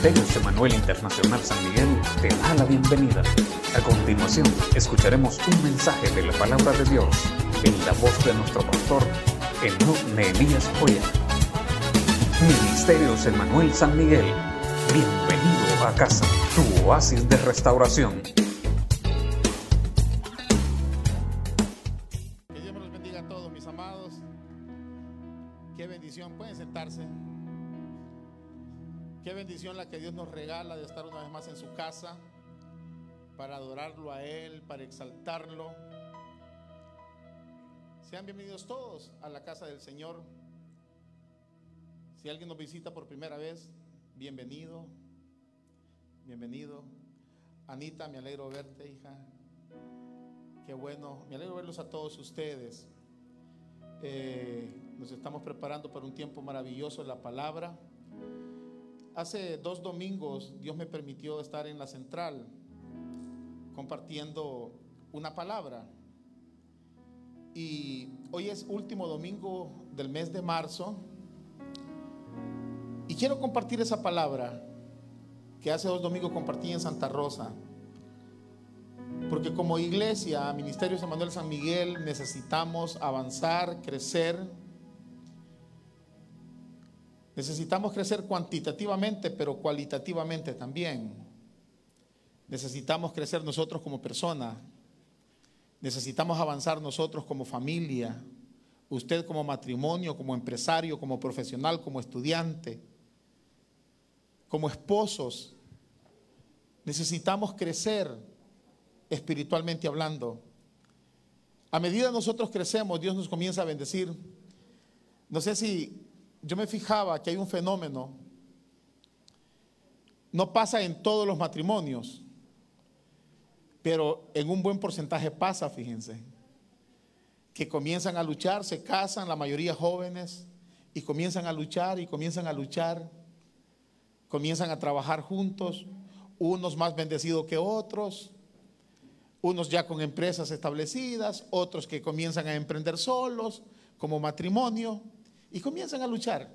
Ministerios Emanuel Internacional San Miguel te da la bienvenida. A continuación, escucharemos un mensaje de la palabra de Dios en la voz de nuestro pastor, Enoch Nehemías Joya. Ministerios Emanuel San Miguel, bienvenido a casa, tu oasis de restauración. La que Dios nos regala de estar una vez más en su casa para adorarlo a Él, para exaltarlo. Sean bienvenidos todos a la casa del Señor. Si alguien nos visita por primera vez, bienvenido. Bienvenido. Anita, me alegro verte, hija. Qué bueno. Me alegro verlos a todos ustedes. Eh, nos estamos preparando para un tiempo maravilloso en la palabra. Hace dos domingos Dios me permitió estar en la central compartiendo una palabra. Y hoy es último domingo del mes de marzo. Y quiero compartir esa palabra que hace dos domingos compartí en Santa Rosa. Porque como iglesia, Ministerios Emanuel San Miguel, necesitamos avanzar, crecer. Necesitamos crecer cuantitativamente, pero cualitativamente también. Necesitamos crecer nosotros como persona. Necesitamos avanzar nosotros como familia. Usted como matrimonio, como empresario, como profesional, como estudiante, como esposos. Necesitamos crecer espiritualmente hablando. A medida nosotros crecemos, Dios nos comienza a bendecir. No sé si yo me fijaba que hay un fenómeno, no pasa en todos los matrimonios, pero en un buen porcentaje pasa, fíjense, que comienzan a luchar, se casan, la mayoría jóvenes, y comienzan a luchar y comienzan a luchar, comienzan a trabajar juntos, unos más bendecidos que otros, unos ya con empresas establecidas, otros que comienzan a emprender solos como matrimonio y comienzan a luchar.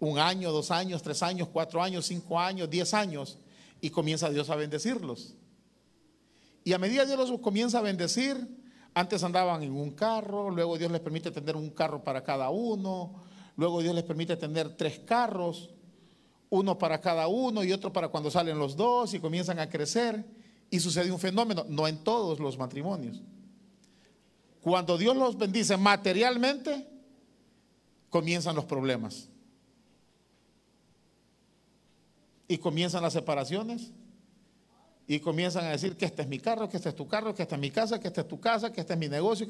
Un año, dos años, tres años, cuatro años, cinco años, diez años y comienza Dios a bendecirlos. Y a medida que Dios los comienza a bendecir, antes andaban en un carro, luego Dios les permite tener un carro para cada uno, luego Dios les permite tener tres carros, uno para cada uno y otro para cuando salen los dos y comienzan a crecer. Y sucede un fenómeno, no en todos los matrimonios. Cuando Dios los bendice materialmente, comienzan los problemas. Y comienzan las separaciones. Y comienzan a decir que este es mi carro, que este es tu carro, que esta es mi casa, que esta es tu casa, que este es mi negocio.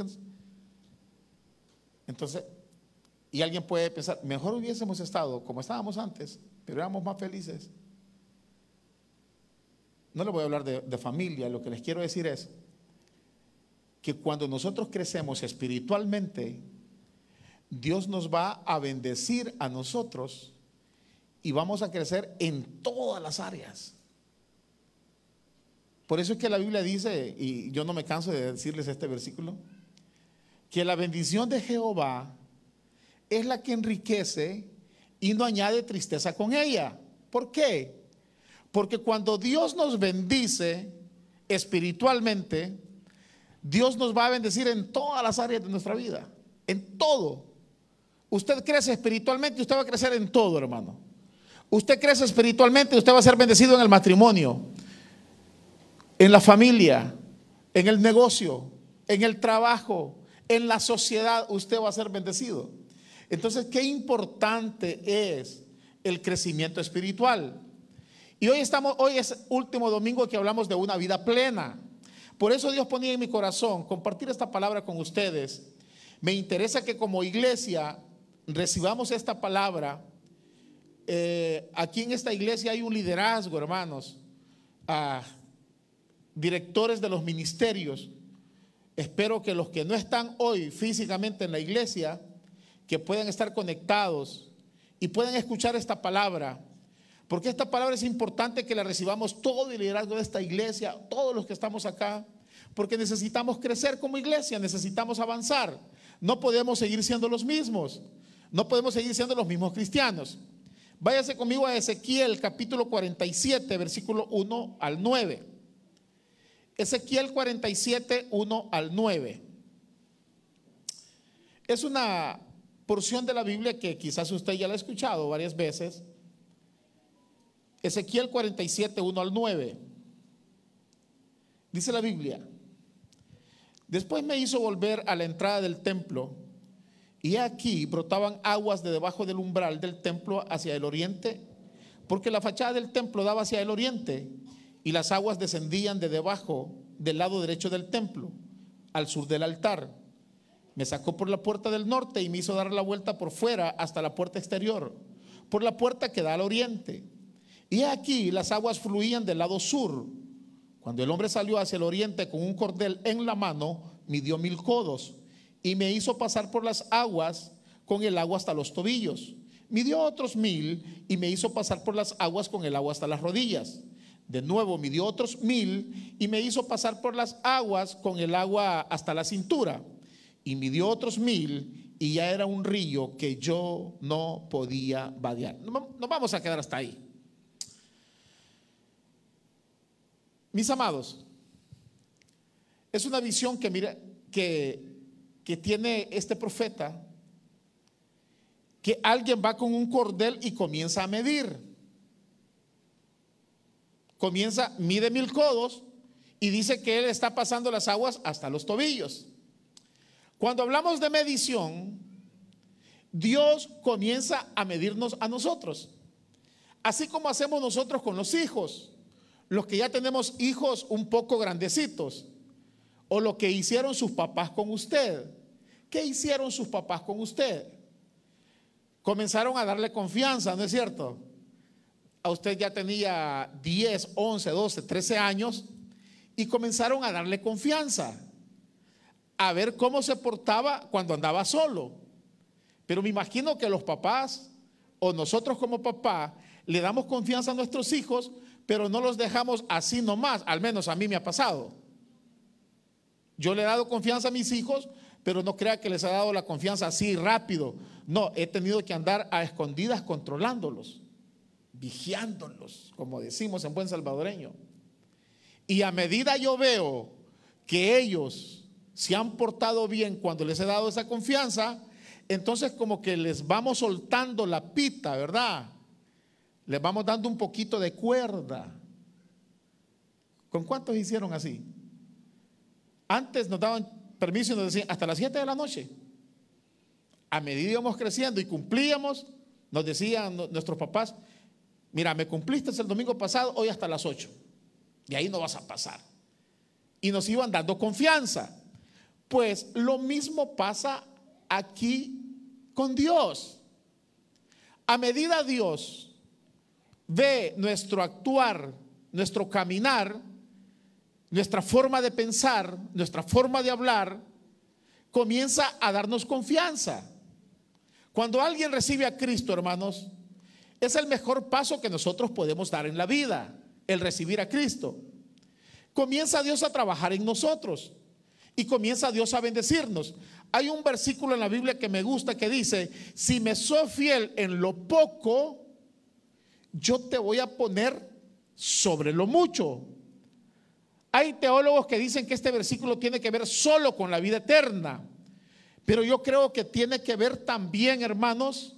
Entonces, y alguien puede pensar, mejor hubiésemos estado como estábamos antes, pero éramos más felices. No le voy a hablar de, familia, lo que les quiero decir es que cuando nosotros crecemos espiritualmente, Dios nos va a bendecir a nosotros y vamos a crecer en todas las áreas. Por eso es que la Biblia dice, y yo no me canso de decirles este versículo, que la bendición de Jehová es la que enriquece y no añade tristeza con ella. ¿Por qué? Porque cuando Dios nos bendice espiritualmente, Dios nos va a bendecir en todas las áreas de nuestra vida, en todo. Usted crece espiritualmente y usted va a crecer en todo, hermano. Usted crece espiritualmente y usted va a ser bendecido en el matrimonio, en la familia, en el negocio, en el trabajo, en la sociedad, usted va a ser bendecido. Entonces, qué importante es el crecimiento espiritual. Y hoy estamos, hoy es último domingo que hablamos de una vida plena. Por eso Dios ponía en mi corazón compartir esta palabra con ustedes. Me interesa que como iglesia recibamos esta palabra. Eh, aquí en esta iglesia hay un liderazgo, hermanos, directores de los ministerios. Espero que los que no están hoy físicamente en la iglesia, que puedan estar conectados y puedan escuchar esta palabra. Porque esta palabra es importante que la recibamos todo el liderazgo de esta iglesia, todos los que estamos acá, porque necesitamos crecer como iglesia, necesitamos avanzar. No podemos seguir siendo los mismos. No podemos seguir siendo los mismos cristianos. Váyase conmigo a Ezequiel capítulo 47, versículo 1 al 9. Ezequiel 47, 1 al 9. Es una porción de la Biblia que quizás usted ya la ha escuchado varias veces. Ezequiel 47, 1 al 9. Dice la Biblia, después me hizo volver a la entrada del templo y aquí brotaban aguas de debajo del umbral del templo hacia el oriente, porque la fachada del templo daba hacia el oriente y las aguas descendían de debajo del lado derecho del templo, al sur del altar. Me sacó por la puerta del norte y me hizo dar la vuelta por fuera hasta la puerta exterior, por la puerta que da al oriente. Y aquí las aguas fluían del lado sur. Cuando el hombre salió hacia el oriente con un cordel en la mano, midió mil codos y me hizo pasar por las aguas con el agua hasta los tobillos. Midió otros mil y me hizo pasar por las aguas con el agua hasta las rodillas. De nuevo midió otros mil y me hizo pasar por las aguas con el agua hasta la cintura. Y midió otros mil y ya era un río que yo no podía vadear. Nos vamos a quedar hasta ahí. Mis amados, es una visión que, mira, que, que tiene este profeta, que alguien va con un cordel y comienza a medir. Comienza, mide mil codos y dice que él está pasando las aguas hasta los tobillos. Cuando hablamos de medición, Dios comienza a medirnos a nosotros, así como hacemos nosotros con los hijos los que ya tenemos hijos un poco grandecitos, o lo que hicieron sus papás con usted. ¿Qué hicieron sus papás con usted? Comenzaron a darle confianza, ¿no es cierto? A usted ya tenía 10, 11, 12, 13 años y comenzaron a darle confianza, a ver cómo se portaba cuando andaba solo. Pero me imagino que los papás o nosotros como papá le damos confianza a nuestros hijos pero no los dejamos así nomás, al menos a mí me ha pasado. Yo le he dado confianza a mis hijos, pero no crea que les ha dado la confianza así rápido. No, he tenido que andar a escondidas controlándolos, vigiándolos, como decimos en buen salvadoreño. Y a medida yo veo que ellos se han portado bien cuando les he dado esa confianza, entonces como que les vamos soltando la pita, ¿verdad? les vamos dando un poquito de cuerda. ¿Con cuántos hicieron así? Antes nos daban permiso nos decían hasta las 7 de la noche. A medida íbamos creciendo y cumplíamos, nos decían nuestros papás, mira, me cumpliste el domingo pasado, hoy hasta las 8. Y ahí no vas a pasar. Y nos iban dando confianza. Pues lo mismo pasa aquí con Dios. A medida Dios ve nuestro actuar, nuestro caminar, nuestra forma de pensar, nuestra forma de hablar, comienza a darnos confianza. Cuando alguien recibe a Cristo, hermanos, es el mejor paso que nosotros podemos dar en la vida, el recibir a Cristo. Comienza Dios a trabajar en nosotros y comienza Dios a bendecirnos. Hay un versículo en la Biblia que me gusta que dice, si me soy fiel en lo poco, yo te voy a poner sobre lo mucho. Hay teólogos que dicen que este versículo tiene que ver solo con la vida eterna, pero yo creo que tiene que ver también, hermanos,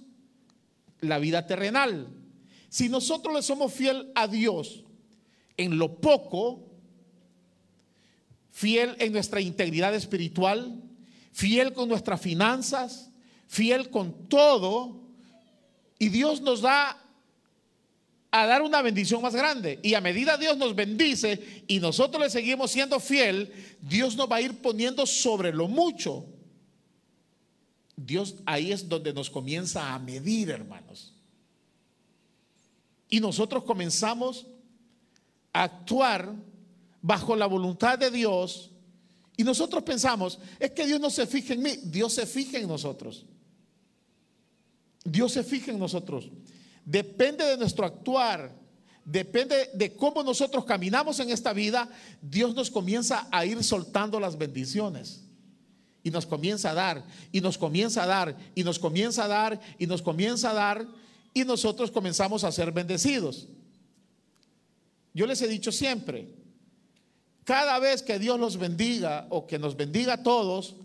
la vida terrenal. Si nosotros le somos fiel a Dios en lo poco, fiel en nuestra integridad espiritual, fiel con nuestras finanzas, fiel con todo, y Dios nos da a dar una bendición más grande. Y a medida Dios nos bendice y nosotros le seguimos siendo fiel, Dios nos va a ir poniendo sobre lo mucho. Dios ahí es donde nos comienza a medir, hermanos. Y nosotros comenzamos a actuar bajo la voluntad de Dios. Y nosotros pensamos, es que Dios no se fija en mí, Dios se fija en nosotros. Dios se fija en nosotros. Depende de nuestro actuar, depende de cómo nosotros caminamos en esta vida, Dios nos comienza a ir soltando las bendiciones. Y nos comienza a dar, y nos comienza a dar, y nos comienza a dar, y nos comienza a dar. y nosotros comenzamos a ser bendecidos. Yo les he dicho siempre, cada vez que Dios los bendiga o que nos bendiga a todos,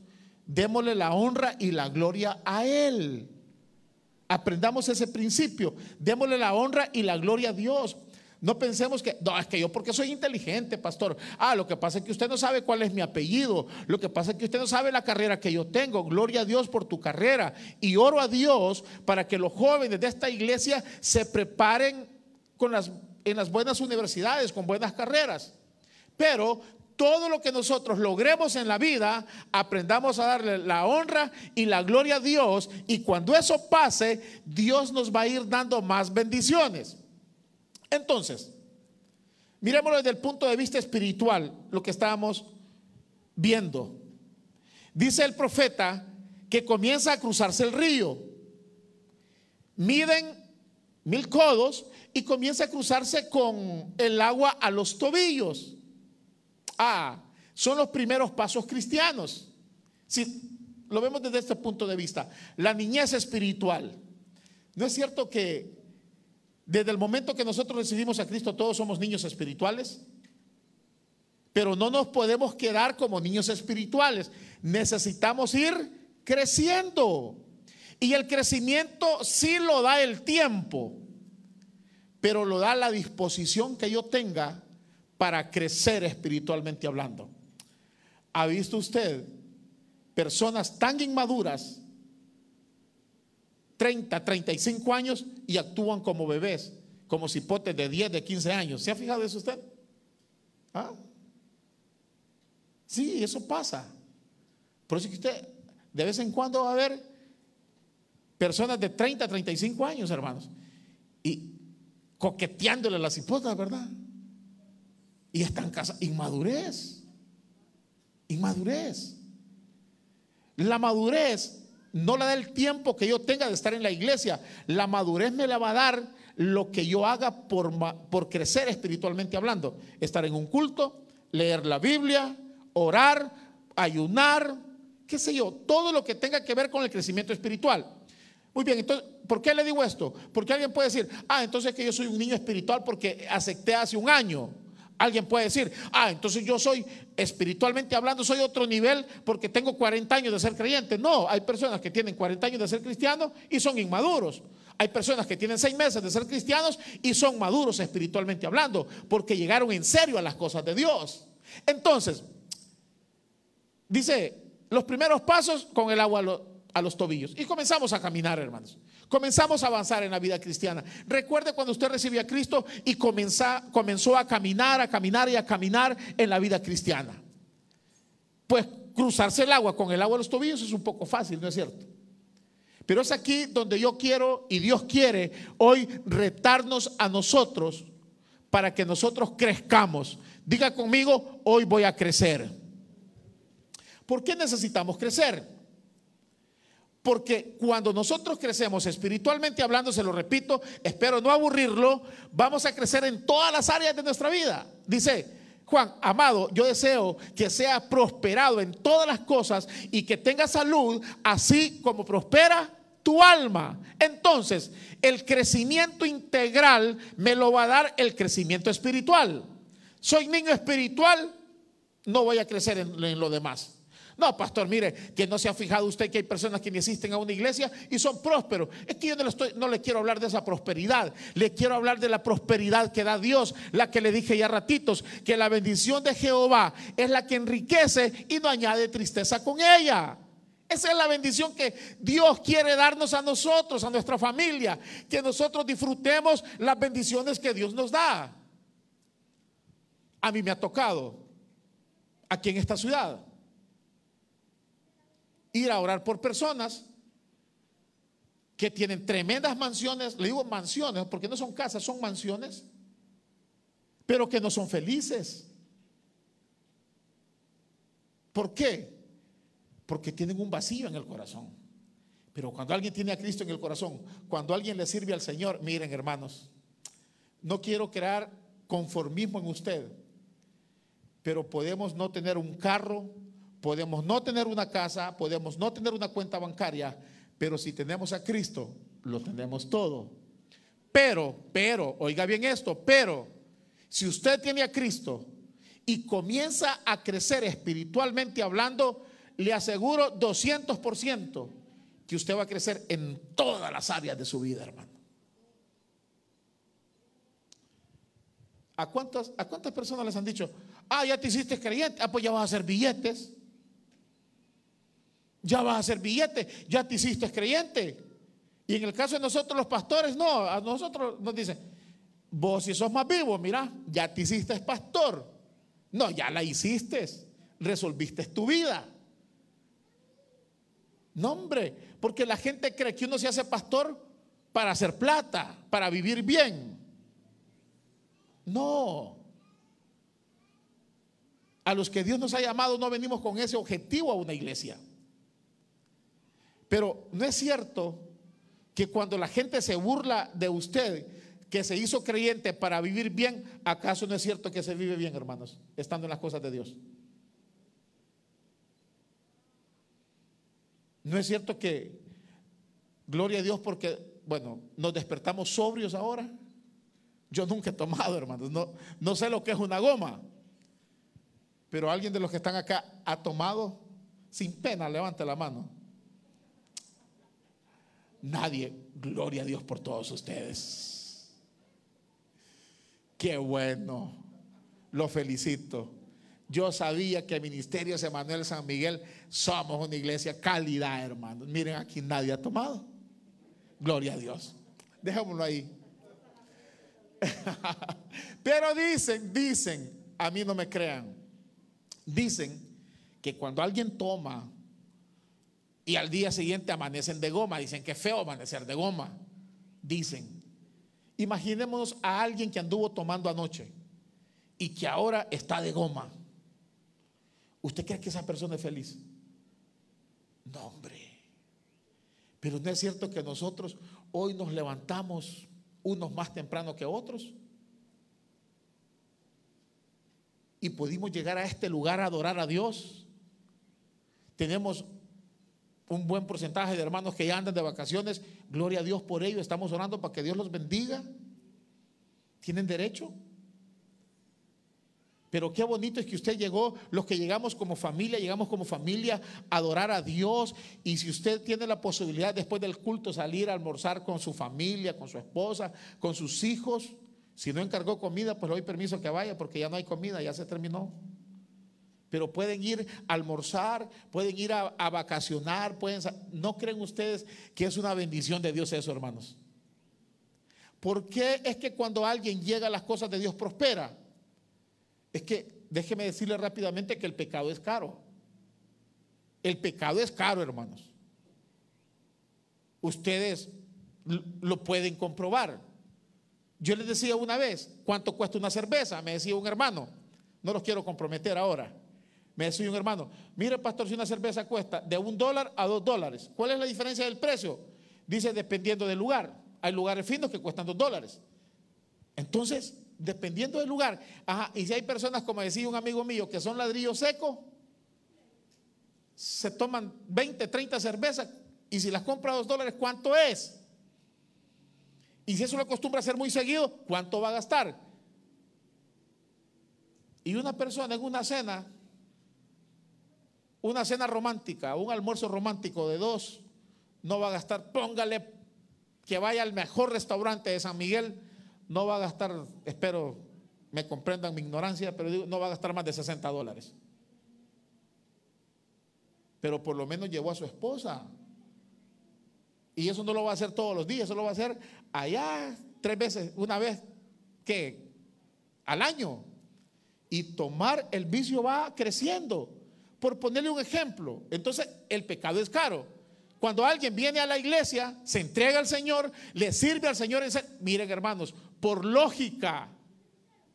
démosle la honra y la gloria a Él. Aprendamos ese principio, démosle la honra y la gloria a Dios. No pensemos que, no, es que yo porque soy inteligente, pastor. Ah, lo que pasa es que usted no sabe cuál es mi apellido. Lo que pasa es que usted no sabe la carrera que yo tengo. Gloria a Dios por tu carrera. Y oro a Dios para que los jóvenes de esta iglesia se preparen con las, en las buenas universidades, con buenas carreras. Pero todo lo que nosotros logremos en la vida, aprendamos a darle la honra y la gloria a Dios. Y cuando eso pase, Dios nos va a ir dando más bendiciones. Entonces, miremoslo desde el punto de vista espiritual, lo que estábamos viendo. Dice el profeta que comienza a cruzarse el río. Miden mil codos y comienza a cruzarse con el agua a los tobillos. Son los primeros pasos cristianos. Si lo vemos desde este punto de vista, la niñez espiritual. ¿No es cierto que desde el momento que nosotros recibimos a Cristo, todos somos niños espirituales. Pero no nos podemos quedar como niños espirituales. Necesitamos ir creciendo. Y el crecimiento sí lo da el tiempo, pero lo da la disposición que yo tenga para crecer espiritualmente hablando. ¿Ha visto usted personas tan inmaduras 30, 35 años y actúan como bebés, como cipotes de 10, de 15 años. ¿Se ha fijado eso usted? ¿Ah? Sí, eso pasa. Por eso que usted de vez en cuando va a ver personas de 30, 35 años, hermanos, y coqueteándole las cipotas, ¿verdad? Y están casa inmadurez. Inmadurez. La madurez no la da el tiempo que yo tenga de estar en la iglesia. La madurez me la va a dar lo que yo haga por, por crecer espiritualmente hablando. Estar en un culto, leer la Biblia, orar, ayunar, qué sé yo, todo lo que tenga que ver con el crecimiento espiritual. Muy bien, entonces, ¿por qué le digo esto? Porque alguien puede decir, ah, entonces que yo soy un niño espiritual porque acepté hace un año. Alguien puede decir, ah, entonces yo soy espiritualmente hablando, soy otro nivel porque tengo 40 años de ser creyente. No, hay personas que tienen 40 años de ser cristianos y son inmaduros. Hay personas que tienen 6 meses de ser cristianos y son maduros espiritualmente hablando porque llegaron en serio a las cosas de Dios. Entonces, dice, los primeros pasos con el agua a los tobillos. Y comenzamos a caminar, hermanos. Comenzamos a avanzar en la vida cristiana. Recuerde cuando usted recibió a Cristo y comenzó a caminar, a caminar y a caminar en la vida cristiana. Pues cruzarse el agua con el agua a los tobillos es un poco fácil, ¿no es cierto? Pero es aquí donde yo quiero y Dios quiere hoy retarnos a nosotros para que nosotros crezcamos. Diga conmigo, hoy voy a crecer. ¿Por qué necesitamos crecer? Porque cuando nosotros crecemos espiritualmente hablando, se lo repito, espero no aburrirlo, vamos a crecer en todas las áreas de nuestra vida. Dice Juan, amado, yo deseo que sea prosperado en todas las cosas y que tenga salud, así como prospera tu alma. Entonces, el crecimiento integral me lo va a dar el crecimiento espiritual. Soy niño espiritual, no voy a crecer en, en lo demás. No, pastor, mire, que no se ha fijado usted que hay personas que ni asisten a una iglesia y son prósperos. Es que yo no le, estoy, no le quiero hablar de esa prosperidad. Le quiero hablar de la prosperidad que da Dios, la que le dije ya ratitos, que la bendición de Jehová es la que enriquece y no añade tristeza con ella. Esa es la bendición que Dios quiere darnos a nosotros, a nuestra familia, que nosotros disfrutemos las bendiciones que Dios nos da. A mí me ha tocado aquí en esta ciudad ir a orar por personas que tienen tremendas mansiones, le digo mansiones porque no son casas, son mansiones, pero que no son felices. ¿Por qué? Porque tienen un vacío en el corazón. Pero cuando alguien tiene a Cristo en el corazón, cuando alguien le sirve al Señor, miren hermanos, no quiero crear conformismo en usted, pero podemos no tener un carro, Podemos no tener una casa, podemos no tener una cuenta bancaria, pero si tenemos a Cristo, lo tenemos todo. pero, pero, oiga bien esto, pero, si usted tiene a Cristo y comienza a crecer espiritualmente hablando, le aseguro 200% que usted va a crecer en todas las áreas de su vida, hermano. ¿A cuántas, ¿A cuántas personas les han dicho, ah, ya te hiciste creyente, ah, pues ya vas a hacer billetes? Ya vas a hacer billetes, ya te hiciste creyente. Y en el caso de nosotros los pastores, no, a nosotros nos dicen, vos si sos más vivo, mira, ya te hiciste pastor. No, ya la hiciste, resolviste tu vida. No, hombre, porque la gente cree que uno se hace pastor para hacer plata, para vivir bien. No. A los que Dios nos ha llamado no venimos con ese objetivo a una iglesia. Pero no es cierto que cuando la gente se burla de usted, que se hizo creyente para vivir bien, ¿acaso no es cierto que se vive bien, hermanos, estando en las cosas de Dios? No es cierto que, gloria a Dios, porque, bueno, nos despertamos sobrios ahora. Yo nunca he tomado, hermanos, no, no sé lo que es una goma, pero alguien de los que están acá ha tomado sin pena, levante la mano. Nadie, gloria a Dios por todos ustedes. Qué bueno, lo felicito. Yo sabía que Ministerio de Manuel San Miguel somos una iglesia calidad, hermanos. Miren, aquí nadie ha tomado. Gloria a Dios. Dejémoslo ahí. Pero dicen, dicen, a mí no me crean. Dicen que cuando alguien toma y al día siguiente amanecen de goma, dicen que feo amanecer de goma. Dicen. Imaginémonos a alguien que anduvo tomando anoche y que ahora está de goma. ¿Usted cree que esa persona es feliz? No, hombre. Pero no es cierto que nosotros hoy nos levantamos unos más temprano que otros. Y pudimos llegar a este lugar a adorar a Dios. Tenemos un buen porcentaje de hermanos que ya andan de vacaciones. Gloria a Dios por ello. Estamos orando para que Dios los bendiga. ¿Tienen derecho? Pero qué bonito es que usted llegó, los que llegamos como familia, llegamos como familia a adorar a Dios. Y si usted tiene la posibilidad después del culto salir a almorzar con su familia, con su esposa, con sus hijos, si no encargó comida, pues le doy permiso que vaya porque ya no hay comida, ya se terminó. Pero pueden ir a almorzar, pueden ir a, vacacionar, pueden... ¿No creen ustedes que es una bendición de Dios eso, hermanos? ¿Por qué es que cuando alguien llega a las cosas de Dios prospera? Es que déjeme decirle rápidamente que el pecado es caro. El pecado es caro, hermanos. Ustedes lo pueden comprobar. Yo les decía una vez, ¿cuánto cuesta una cerveza? Me decía un hermano, no los quiero comprometer ahora. Me decía un hermano, mire pastor, si una cerveza cuesta de un dólar a dos dólares, ¿cuál es la diferencia del precio? Dice, dependiendo del lugar. Hay lugares finos que cuestan dos dólares. Entonces, dependiendo del lugar. Ajá, y si hay personas, como decía un amigo mío, que son ladrillos secos, se toman 20, 30 cervezas y si las compra a dos dólares, ¿cuánto es? Y si eso lo acostumbra a hacer muy seguido, ¿cuánto va a gastar? Y una persona en una cena, una cena romántica, un almuerzo romántico de dos, no va a gastar, póngale que vaya al mejor restaurante de San Miguel no va a gastar, espero me comprendan mi ignorancia, pero no va a gastar más de 60 dólares. Pero por lo menos llevó a su esposa. Y eso no lo va a hacer todos los días, eso lo va a hacer allá tres veces, una vez que al año. Y tomar el vicio va creciendo. Por ponerle un ejemplo, entonces el pecado es caro. Cuando alguien viene a la iglesia, se entrega al Señor, le sirve al Señor. Miren hermanos, por lógica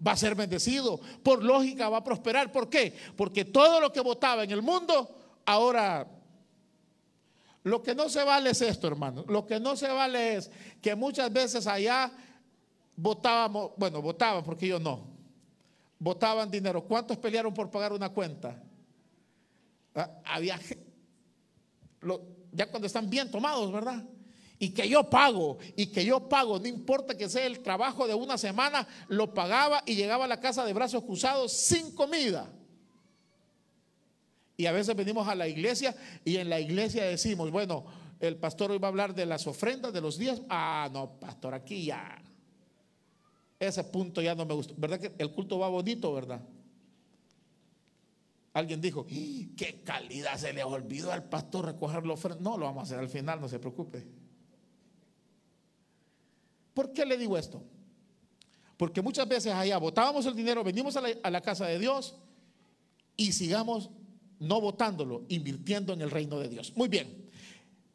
va a ser bendecido, por lógica va a prosperar. ¿Por qué? Porque todo lo que votaba en el mundo, ahora lo que no se vale es esto, hermano. Lo que no se vale es que muchas veces allá votábamos, bueno, votaban porque yo no. Votaban dinero. ¿Cuántos pelearon por pagar una cuenta? Ah, había ya cuando están bien tomados, ¿verdad? y que yo pago, y que yo pago, no importa que sea el trabajo de una semana, lo pagaba y llegaba a la casa de brazos cruzados sin comida. Y a veces venimos a la iglesia y en la iglesia decimos, bueno, el pastor hoy va a hablar de las ofrendas de los días. Ah, no, pastor, aquí ya. Ese punto ya no me gustó. ¿Verdad que el culto va bonito, verdad? Alguien dijo, qué calidad, se le olvidó al pastor recoger la ofrenda. No, lo vamos a hacer al final, no se preocupe. ¿Por qué le digo esto? Porque muchas veces allá votábamos el dinero, venimos a la, casa de Dios y sigamos no votándolo, invirtiendo en el reino de Dios. Muy bien,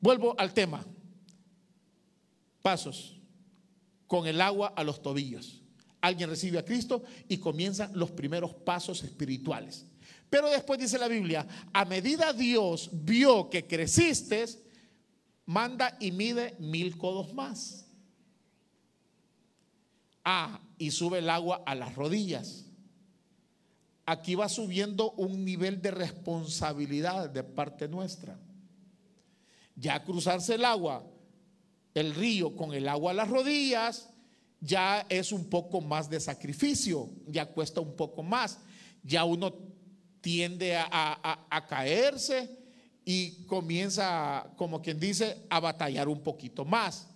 vuelvo al tema. Pasos con el agua a los tobillos. Alguien recibe a Cristo y comienzan los primeros pasos espirituales. Pero después dice la Biblia, a medida Dios vio que creciste, manda y mide mil codos más. Ah, y sube el agua a las rodillas. Aquí va subiendo un nivel de responsabilidad de parte nuestra. Ya cruzarse el agua, el río con el agua a las rodillas, ya es un poco más de sacrificio, ya cuesta un poco más. Ya uno tiende a, caerse y comienza, como quien dice, a batallar un poquito más.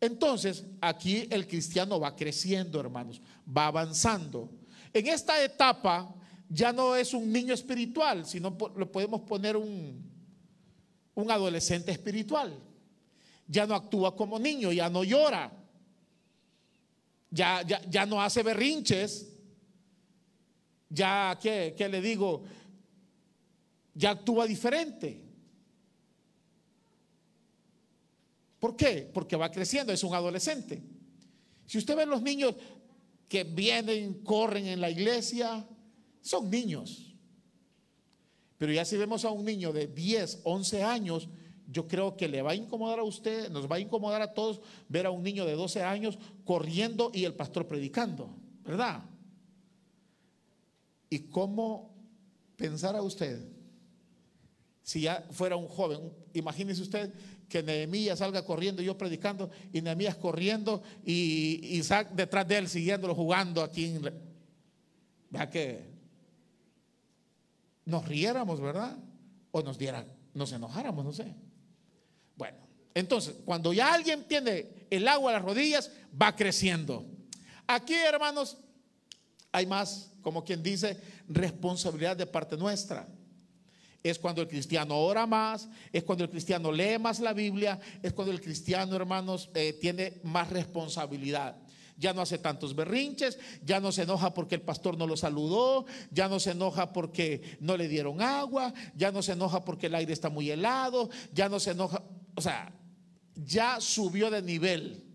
Entonces, aquí el cristiano va creciendo, hermanos, va avanzando. En esta etapa ya no es un niño espiritual, sino lo podemos poner un, un adolescente espiritual. Ya no actúa como niño, ya no llora, ya, ya, ya no hace berrinches, ya, ¿qué, ¿qué le digo? Ya actúa diferente. ¿Por qué? Porque va creciendo, es un adolescente. Si usted ve los niños que vienen, corren en la iglesia, son niños. Pero ya si vemos a un niño de 10, 11 años, yo creo que le va a incomodar a usted, nos va a incomodar a todos ver a un niño de 12 años corriendo y el pastor predicando, ¿verdad? ¿Y cómo pensara usted si ya fuera un joven? Imagínese usted que Nehemías salga corriendo, yo predicando, y Nehemías corriendo, y Isaac detrás de él siguiéndolo jugando aquí. En... Vea que nos riéramos, ¿verdad? O nos diera, nos enojáramos, no sé. Bueno, entonces, cuando ya alguien tiene el agua a las rodillas, va creciendo. Aquí, hermanos, hay más, como quien dice, responsabilidad de parte nuestra es cuando el cristiano ora más, es cuando el cristiano lee más la Biblia, es cuando el cristiano, hermanos, eh, tiene más responsabilidad. Ya no hace tantos berrinches, ya no se enoja porque el pastor no lo saludó, ya no se enoja porque no le dieron agua, ya no se enoja porque el aire está muy helado, ya no se enoja, o sea, ya subió de nivel.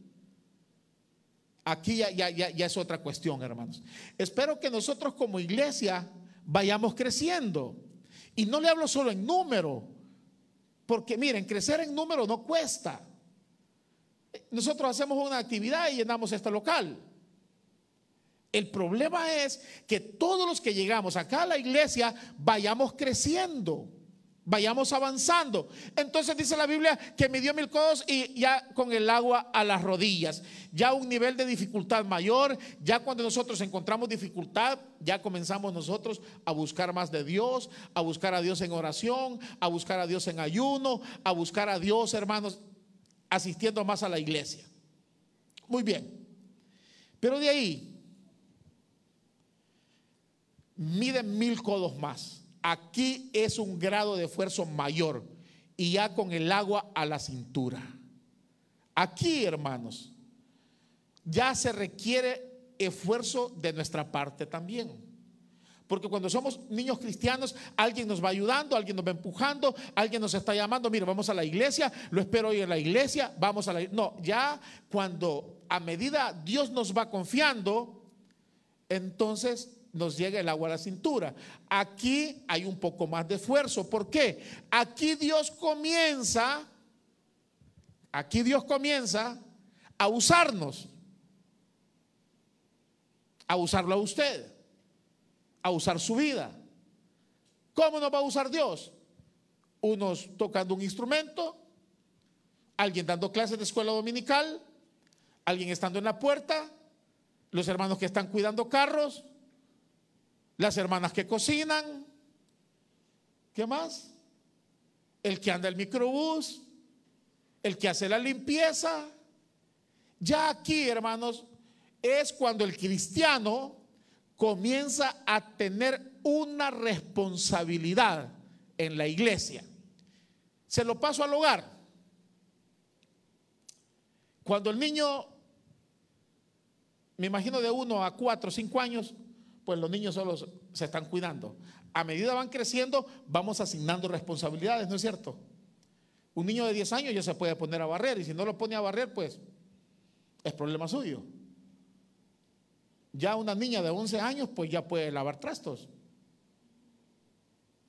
Aquí ya, ya, ya es otra cuestión, hermanos. Espero que nosotros como iglesia vayamos creciendo. Y no le hablo solo en número, porque miren, crecer en número no cuesta. Nosotros hacemos una actividad y llenamos este local. El problema es que todos los que llegamos acá a la iglesia vayamos creciendo vayamos avanzando. Entonces dice la Biblia que me dio mil codos y ya con el agua a las rodillas. Ya un nivel de dificultad mayor, ya cuando nosotros encontramos dificultad, ya comenzamos nosotros a buscar más de Dios, a buscar a Dios en oración, a buscar a Dios en ayuno, a buscar a Dios, hermanos, asistiendo más a la iglesia. Muy bien. Pero de ahí, miden mil codos más. Aquí es un grado de esfuerzo mayor y ya con el agua a la cintura. Aquí, hermanos, ya se requiere esfuerzo de nuestra parte también. Porque cuando somos niños cristianos, alguien nos va ayudando, alguien nos va empujando, alguien nos está llamando, mira, vamos a la iglesia, lo espero hoy en la iglesia, vamos a la No, ya cuando a medida Dios nos va confiando, entonces nos llega el agua a la cintura. Aquí hay un poco más de esfuerzo. ¿Por qué? Aquí Dios comienza, aquí Dios comienza a usarnos, a usarlo a usted, a usar su vida. ¿Cómo nos va a usar Dios? Unos tocando un instrumento, alguien dando clases de escuela dominical, alguien estando en la puerta, los hermanos que están cuidando carros, las hermanas que cocinan, ¿qué más? El que anda el microbús, el que hace la limpieza. Ya aquí, hermanos, es cuando el cristiano comienza a tener una responsabilidad en la iglesia. Se lo paso al hogar. Cuando el niño, me imagino de uno a cuatro, cinco años, pues los niños solo se están cuidando. A medida van creciendo, vamos asignando responsabilidades, ¿no es cierto? Un niño de 10 años ya se puede poner a barrer y si no lo pone a barrer, pues es problema suyo. Ya una niña de 11 años, pues ya puede lavar trastos.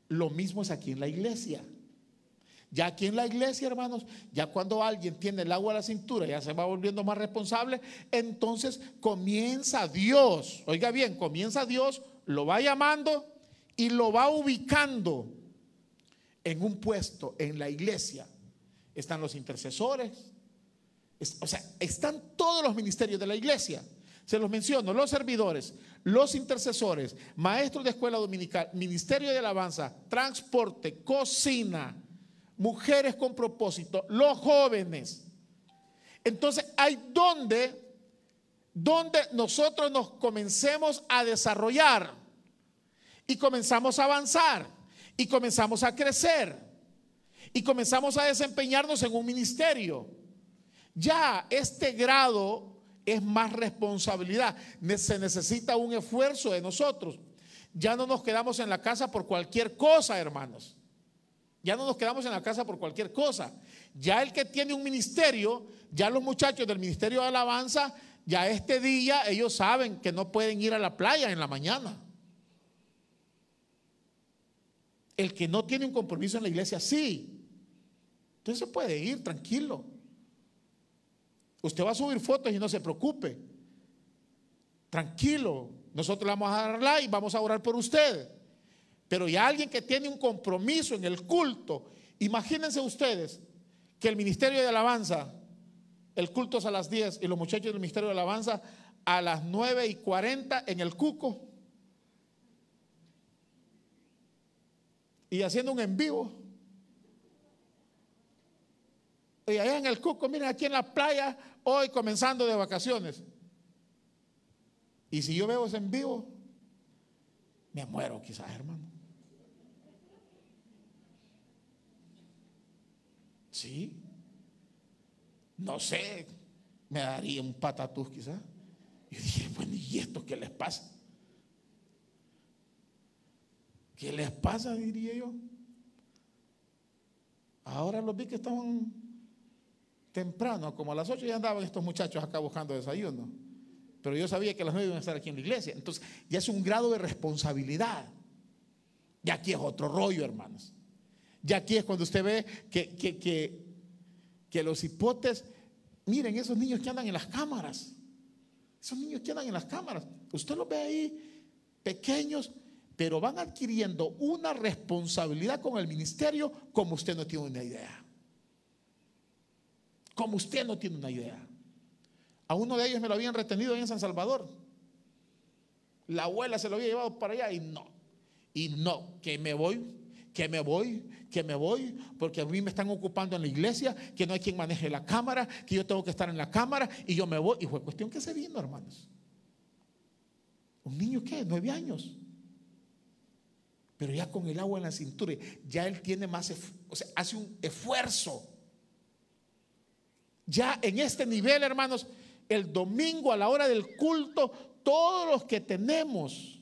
Lo mismo es aquí en la iglesia. Ya aquí en la iglesia, hermanos, ya cuando alguien tiene el agua a la cintura, ya se va volviendo más responsable, entonces comienza Dios, oiga bien, comienza Dios, lo va llamando y lo va ubicando en un puesto en la iglesia. Están los intercesores, o sea, están todos los ministerios de la iglesia. Se los menciono, los servidores, los intercesores, maestros de escuela dominical, ministerio de alabanza, transporte, cocina, mujeres con propósito, los jóvenes. Entonces hay donde, donde nosotros nos comencemos a desarrollar y comenzamos a avanzar y comenzamos a crecer y comenzamos a desempeñarnos en un ministerio. Ya este grado es más responsabilidad. Se necesita un esfuerzo de nosotros. Ya no nos quedamos en la casa por cualquier cosa, hermanos. Ya no nos quedamos en la casa por cualquier cosa. Ya el que tiene un ministerio, ya los muchachos del Ministerio de Alabanza, ya este día ellos saben que no pueden ir a la playa en la mañana. El que no tiene un compromiso en la iglesia, sí. Entonces puede ir tranquilo. Usted va a subir fotos y no se preocupe. Tranquilo. Nosotros le vamos a dar like, vamos a orar por usted. Pero ya alguien que tiene un compromiso en el culto, imagínense ustedes que el Ministerio de Alabanza, el culto es a las 10 y los muchachos del Ministerio de Alabanza a las 9 y 40 en el cuco. Y haciendo un en vivo. Y allá en el cuco, miren aquí en la playa, hoy comenzando de vacaciones. Y si yo veo eso en vivo, me muero quizás, hermano. Sí. No sé, me daría un patatús quizás. Y dije, bueno, ¿y esto qué les pasa? ¿Qué les pasa? Diría yo. Ahora los vi que estaban temprano, como a las 8 ya andaban estos muchachos acá buscando desayuno. Pero yo sabía que las 9 iban a estar aquí en la iglesia. Entonces ya es un grado de responsabilidad. Y aquí es otro rollo, hermanos. Ya aquí es cuando usted ve que, que, que, los hipotes, miren esos niños que andan en las cámaras. Esos niños que andan en las cámaras. Usted los ve ahí pequeños, pero van adquiriendo una responsabilidad con el ministerio como usted no tiene una idea como usted no tiene una idea. A uno de ellos me lo habían retenido ahí en San Salvador. La abuela se lo había llevado para allá y no. Y no, que me voy, que me voy, que me voy, porque a mí me están ocupando en la iglesia, que no hay quien maneje la cámara, que yo tengo que estar en la cámara y yo me voy. Y fue cuestión que se vino, hermanos. Un niño que, nueve años. Pero ya con el agua en la cintura, ya él tiene más, o sea, hace un esfuerzo ya en este nivel, hermanos, el domingo a la hora del culto, todos los que tenemos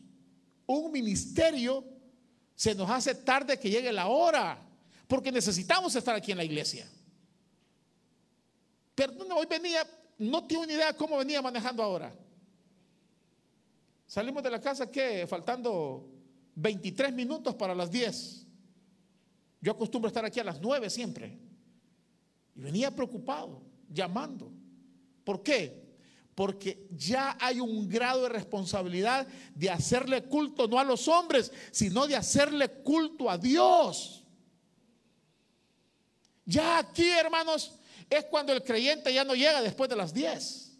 un ministerio, se nos hace tarde que llegue la hora, porque necesitamos estar aquí en la iglesia. Perdón, hoy venía, no tengo ni idea cómo venía manejando ahora. Salimos de la casa que faltando 23 minutos para las 10. Yo acostumbro estar aquí a las 9 siempre. Y venía preocupado llamando. ¿Por qué? Porque ya hay un grado de responsabilidad de hacerle culto no a los hombres, sino de hacerle culto a Dios. Ya aquí, hermanos, es cuando el creyente ya no llega después de las 10.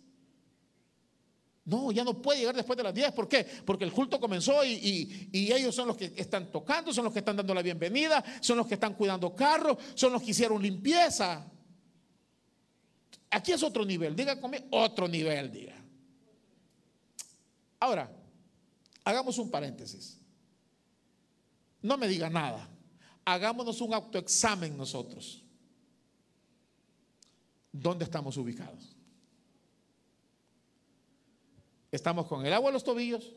No, ya no puede llegar después de las 10. ¿Por qué? Porque el culto comenzó y, ellos son los que están tocando, son los que están dando la bienvenida, son los que están cuidando carros, son los que hicieron limpieza. Aquí es otro nivel, diga conmigo, otro nivel, diga. Ahora, hagamos un paréntesis. No me diga nada. Hagámonos un autoexamen nosotros. ¿Dónde estamos ubicados? ¿Estamos con el agua a los tobillos,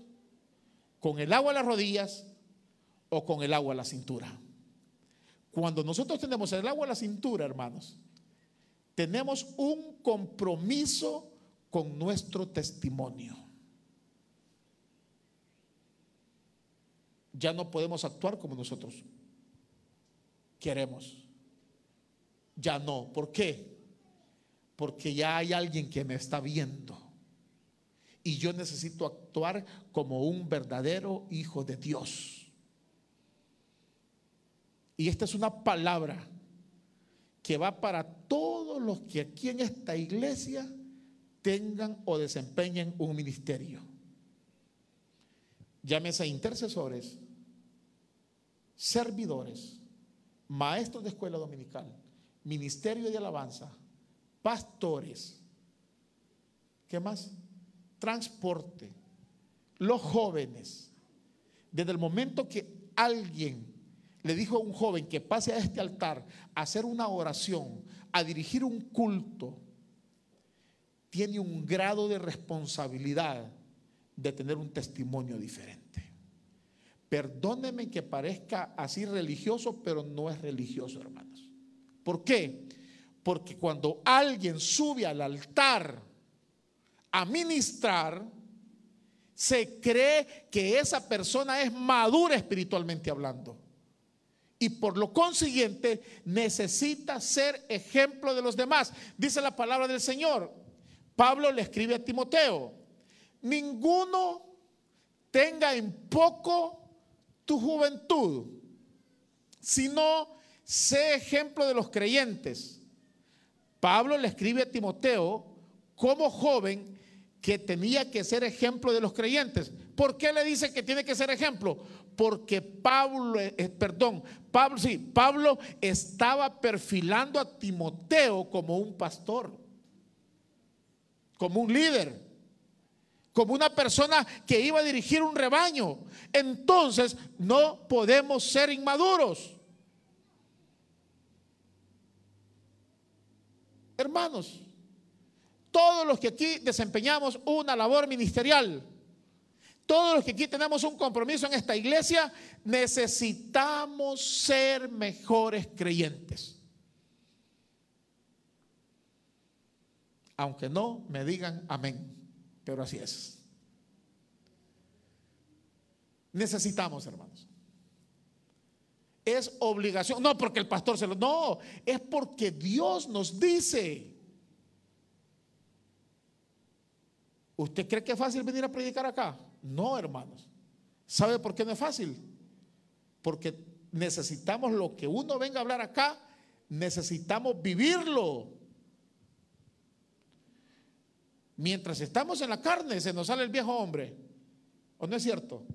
con el agua a las rodillas o con el agua a la cintura? Cuando nosotros tenemos el agua a la cintura, hermanos, tenemos un compromiso con nuestro testimonio. Ya no podemos actuar como nosotros queremos. Ya no. ¿Por qué? Porque ya hay alguien que me está viendo. Y yo necesito actuar como un verdadero hijo de Dios. Y esta es una palabra que va para todos los que aquí en esta iglesia tengan o desempeñen un ministerio. Llámese intercesores, servidores, maestros de escuela dominical, ministerio de alabanza, pastores, ¿qué más? Transporte, los jóvenes. Desde el momento que alguien le dijo a un joven que pase a este altar a hacer una oración, a dirigir un culto, tiene un grado de responsabilidad de tener un testimonio diferente. Perdóneme que parezca así religioso, pero no es religioso, hermanos. ¿Por qué? Porque cuando alguien sube al altar a ministrar, se cree que esa persona es madura espiritualmente hablando y por lo consiguiente necesita ser ejemplo de los demás. Dice la palabra del Señor. Pablo le escribe a Timoteo, ninguno tenga en poco tu juventud, sino sé ejemplo de los creyentes. Pablo le escribe a Timoteo como joven que tenía que ser ejemplo de los creyentes. ¿Por qué le dice que tiene que ser ejemplo? Porque Pablo, eh, eh, perdón, Pablo, sí, Pablo estaba perfilando a Timoteo como un pastor, como un líder, como una persona que iba a dirigir un rebaño. Entonces, no podemos ser inmaduros. Hermanos, todos los que aquí desempeñamos una labor ministerial, todos los que aquí tenemos un compromiso en esta iglesia, necesitamos ser mejores creyentes. Aunque no me digan amén, pero así es. Necesitamos, hermanos. Es obligación, no porque el pastor se lo, no, es porque Dios nos dice. ¿Usted cree que es fácil venir a predicar acá? No, hermanos. ¿Sabe por qué no es fácil? Porque necesitamos lo que uno venga a hablar acá, necesitamos vivirlo. Mientras estamos en la carne, se nos sale el viejo hombre. ¿O no es cierto?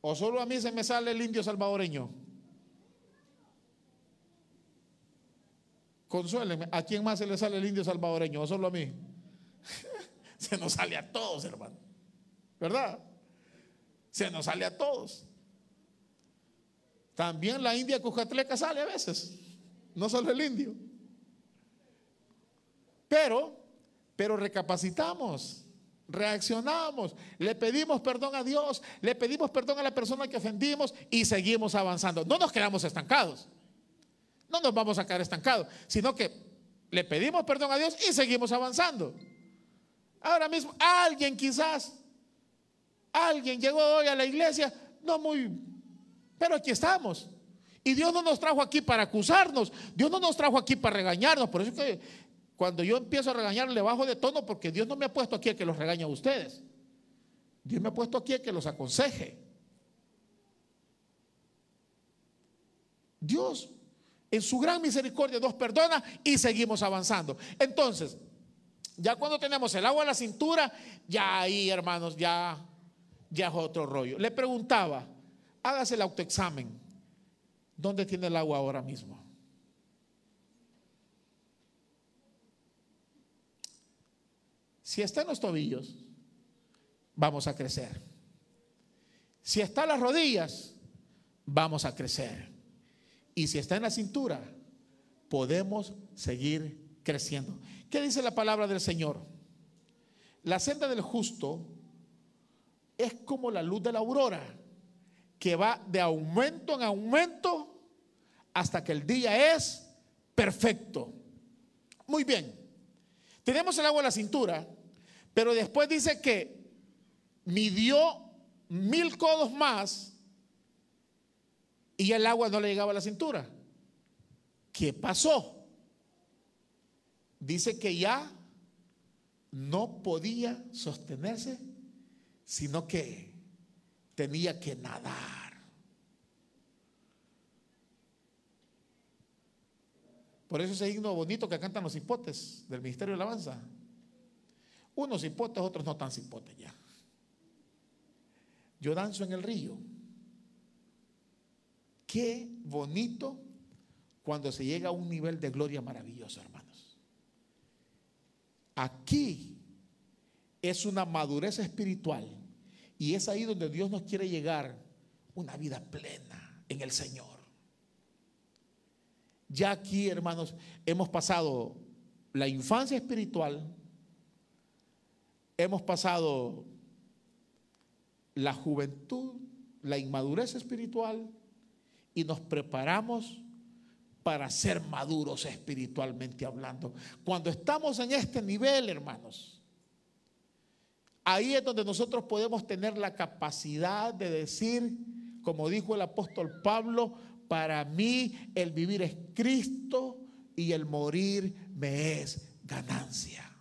¿O solo a mí se me sale el indio salvadoreño? Consuélenme, ¿a quién más se le sale el indio salvadoreño? ¿O solo a mí? Se nos sale a todos, hermano. ¿Verdad? Se nos sale a todos. También la India Cujatleca sale a veces. No solo el indio. Pero, pero recapacitamos, reaccionamos, le pedimos perdón a Dios, le pedimos perdón a la persona que ofendimos y seguimos avanzando. No nos quedamos estancados. No nos vamos a quedar estancados, sino que le pedimos perdón a Dios y seguimos avanzando. Ahora mismo alguien quizás, alguien llegó hoy a la iglesia, no muy, pero aquí estamos. Y Dios no nos trajo aquí para acusarnos, Dios no nos trajo aquí para regañarnos. Por eso es que cuando yo empiezo a regañar le bajo de tono porque Dios no me ha puesto aquí a que los regañe a ustedes. Dios me ha puesto aquí a que los aconseje. Dios en su gran misericordia nos perdona y seguimos avanzando. Entonces, ya cuando tenemos el agua a la cintura, ya ahí, hermanos, ya, ya es otro rollo. Le preguntaba, hágase el autoexamen. ¿Dónde tiene el agua ahora mismo? Si está en los tobillos, vamos a crecer. Si está en las rodillas, vamos a crecer. Y si está en la cintura, podemos seguir creciendo. ¿Qué dice la palabra del Señor? La senda del justo es como la luz de la aurora, que va de aumento en aumento hasta que el día es perfecto. Muy bien, tenemos el agua en la cintura, pero después dice que midió mil codos más y el agua no le llegaba a la cintura. ¿Qué pasó? Dice que ya no podía sostenerse, sino que tenía que nadar. Por eso ese himno bonito que cantan los hipotes del Ministerio de la Alabanza. Unos hipotes, otros no tan hipotes ya. Yo danzo en el río. Qué bonito cuando se llega a un nivel de gloria maravilloso, hermanos. Aquí es una madurez espiritual y es ahí donde Dios nos quiere llegar una vida plena en el Señor. Ya aquí, hermanos, hemos pasado la infancia espiritual, hemos pasado la juventud, la inmadurez espiritual, y nos preparamos para ser maduros espiritualmente hablando. Cuando estamos en este nivel, hermanos, ahí es donde nosotros podemos tener la capacidad de decir, como dijo el apóstol Pablo, para mí el vivir es Cristo y el morir me es ganancia.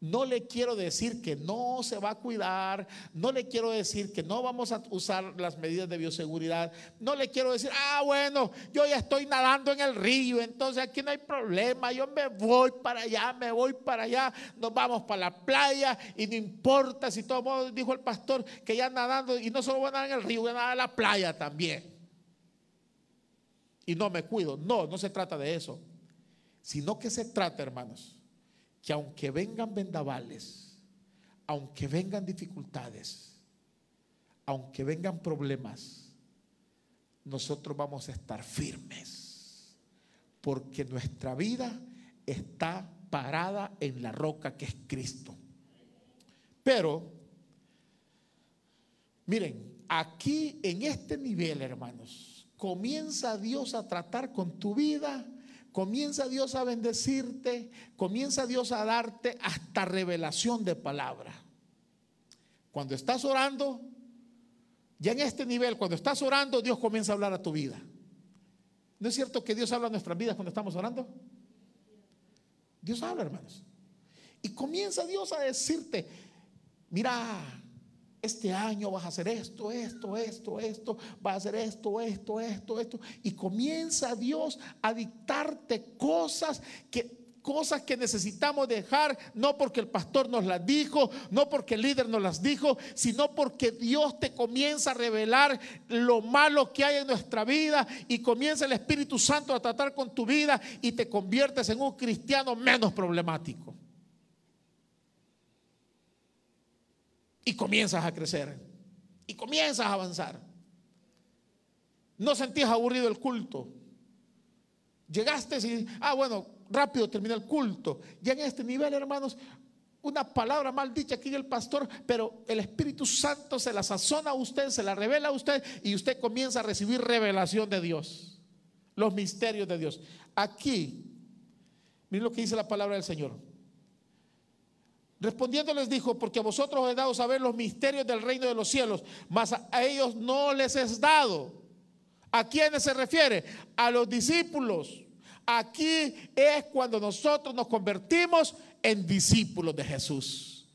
No le quiero decir que no se va a cuidar, no le quiero decir que no vamos a usar las medidas de bioseguridad, no le quiero decir, ah, bueno, yo ya estoy nadando en el río, entonces aquí no hay problema, yo me voy para allá, me voy para allá, nos vamos para la playa y no importa si todo modo dijo el pastor que ya nadando y no solo voy a nadar en el río, voy a nadar en la playa también. Y no me cuido, no, no se trata de eso, sino que se trata, hermanos que aunque vengan vendavales, aunque vengan dificultades, aunque vengan problemas, nosotros vamos a estar firmes, porque nuestra vida está parada en la roca que es Cristo. Pero, miren, aquí en este nivel, hermanos, comienza Dios a tratar con tu vida comienza Dios a bendecirte, comienza Dios a darte hasta revelación de palabra. Cuando estás orando, ya en este nivel, cuando estás orando, Dios comienza a hablar a tu vida. ¿No es cierto que Dios habla a nuestras vidas cuando estamos orando? Dios habla, hermanos. Y comienza Dios a decirte, mira, este año vas a hacer esto, esto, esto, esto, vas a hacer esto, esto, esto, esto. Y comienza Dios a dictarte cosas que cosas que necesitamos dejar, no porque el pastor nos las dijo, no porque el líder nos las dijo, sino porque Dios te comienza a revelar lo malo que hay en nuestra vida y comienza el Espíritu Santo a tratar con tu vida y te conviertes en un cristiano menos problemático. Y comienzas a crecer y comienzas a avanzar. No sentías aburrido el culto. Llegaste y, ah, bueno, rápido termina el culto. Ya en este nivel, hermanos, una palabra mal dicha aquí el pastor, pero el Espíritu Santo se la sazona a usted, se la revela a usted y usted comienza a recibir revelación de Dios, los misterios de Dios. Aquí, miren lo que dice la palabra del Señor. Respondiendo les dijo, porque a vosotros os he dado saber los misterios del reino de los cielos, mas a ellos no les es dado. ¿A quiénes se refiere? A los discípulos. Aquí es cuando nosotros nos convertimos en discípulos de Jesús.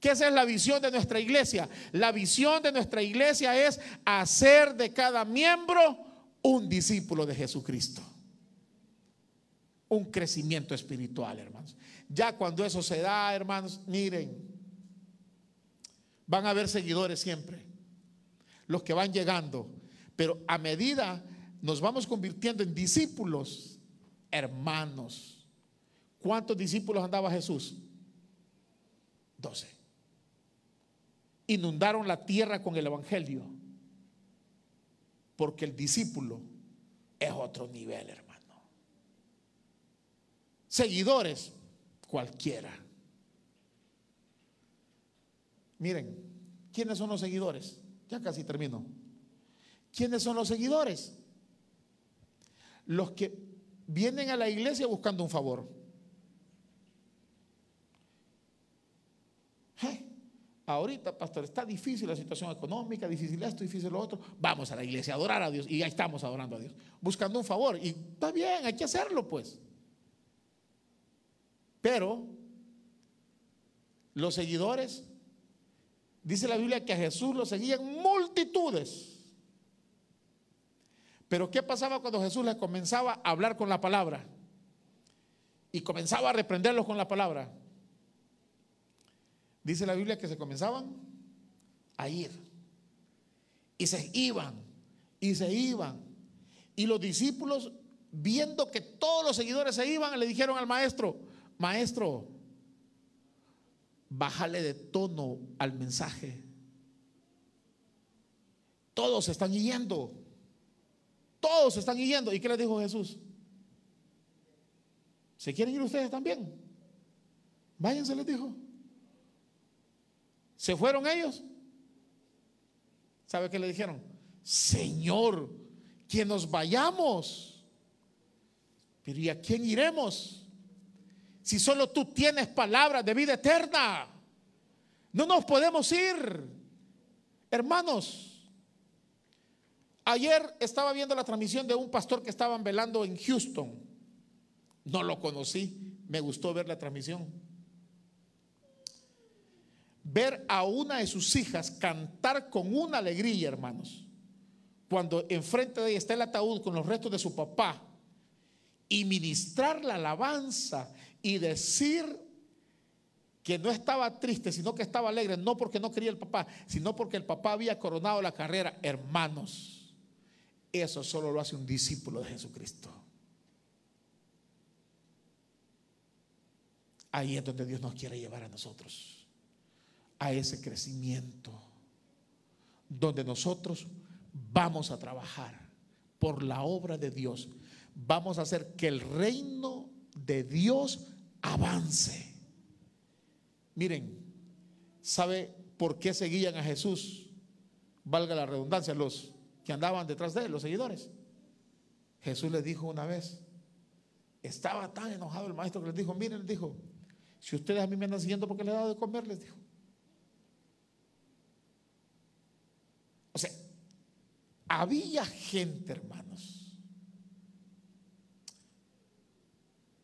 ¿Qué esa es la visión de nuestra iglesia? La visión de nuestra iglesia es hacer de cada miembro un discípulo de Jesucristo. Un crecimiento espiritual, hermanos. Ya cuando eso se da, hermanos, miren, van a haber seguidores siempre. Los que van llegando. Pero a medida nos vamos convirtiendo en discípulos, hermanos. ¿Cuántos discípulos andaba Jesús? Doce. Inundaron la tierra con el Evangelio. Porque el discípulo es otro nivel, hermano. Seguidores, cualquiera. Miren, ¿quiénes son los seguidores? Ya casi termino. ¿Quiénes son los seguidores? Los que vienen a la iglesia buscando un favor. Ahorita, pastor, está difícil la situación económica, difícil esto, difícil lo otro. Vamos a la iglesia a adorar a Dios y ahí estamos adorando a Dios, buscando un favor. Y está bien, hay que hacerlo pues. Pero los seguidores, dice la Biblia que a Jesús lo seguían multitudes. Pero ¿qué pasaba cuando Jesús les comenzaba a hablar con la palabra? Y comenzaba a reprenderlos con la palabra. Dice la Biblia que se comenzaban a ir. Y se iban, y se iban. Y los discípulos, viendo que todos los seguidores se iban, le dijeron al maestro, maestro, bájale de tono al mensaje. Todos están yendo. Todos están yendo. ¿Y qué les dijo Jesús? ¿Se quieren ir ustedes también? Váyanse, les dijo. ¿Se fueron ellos? ¿Sabe qué le dijeron? Señor, que nos vayamos. Pero ¿y a quién iremos? Si solo tú tienes palabras de vida eterna. No nos podemos ir. Hermanos, Ayer estaba viendo la transmisión de un pastor que estaban velando en Houston. No lo conocí, me gustó ver la transmisión. Ver a una de sus hijas cantar con una alegría, hermanos, cuando enfrente de ella está el ataúd con los restos de su papá, y ministrar la alabanza y decir que no estaba triste, sino que estaba alegre, no porque no quería el papá, sino porque el papá había coronado la carrera, hermanos. Eso solo lo hace un discípulo de Jesucristo. Ahí es donde Dios nos quiere llevar a nosotros. A ese crecimiento. Donde nosotros vamos a trabajar por la obra de Dios. Vamos a hacer que el reino de Dios avance. Miren, ¿sabe por qué seguían a Jesús? Valga la redundancia, los que andaban detrás de él, los seguidores. Jesús les dijo una vez, estaba tan enojado el maestro que les dijo, miren, les dijo, si ustedes a mí me andan siguiendo porque les he dado de comer, les dijo. O sea, había gente, hermanos,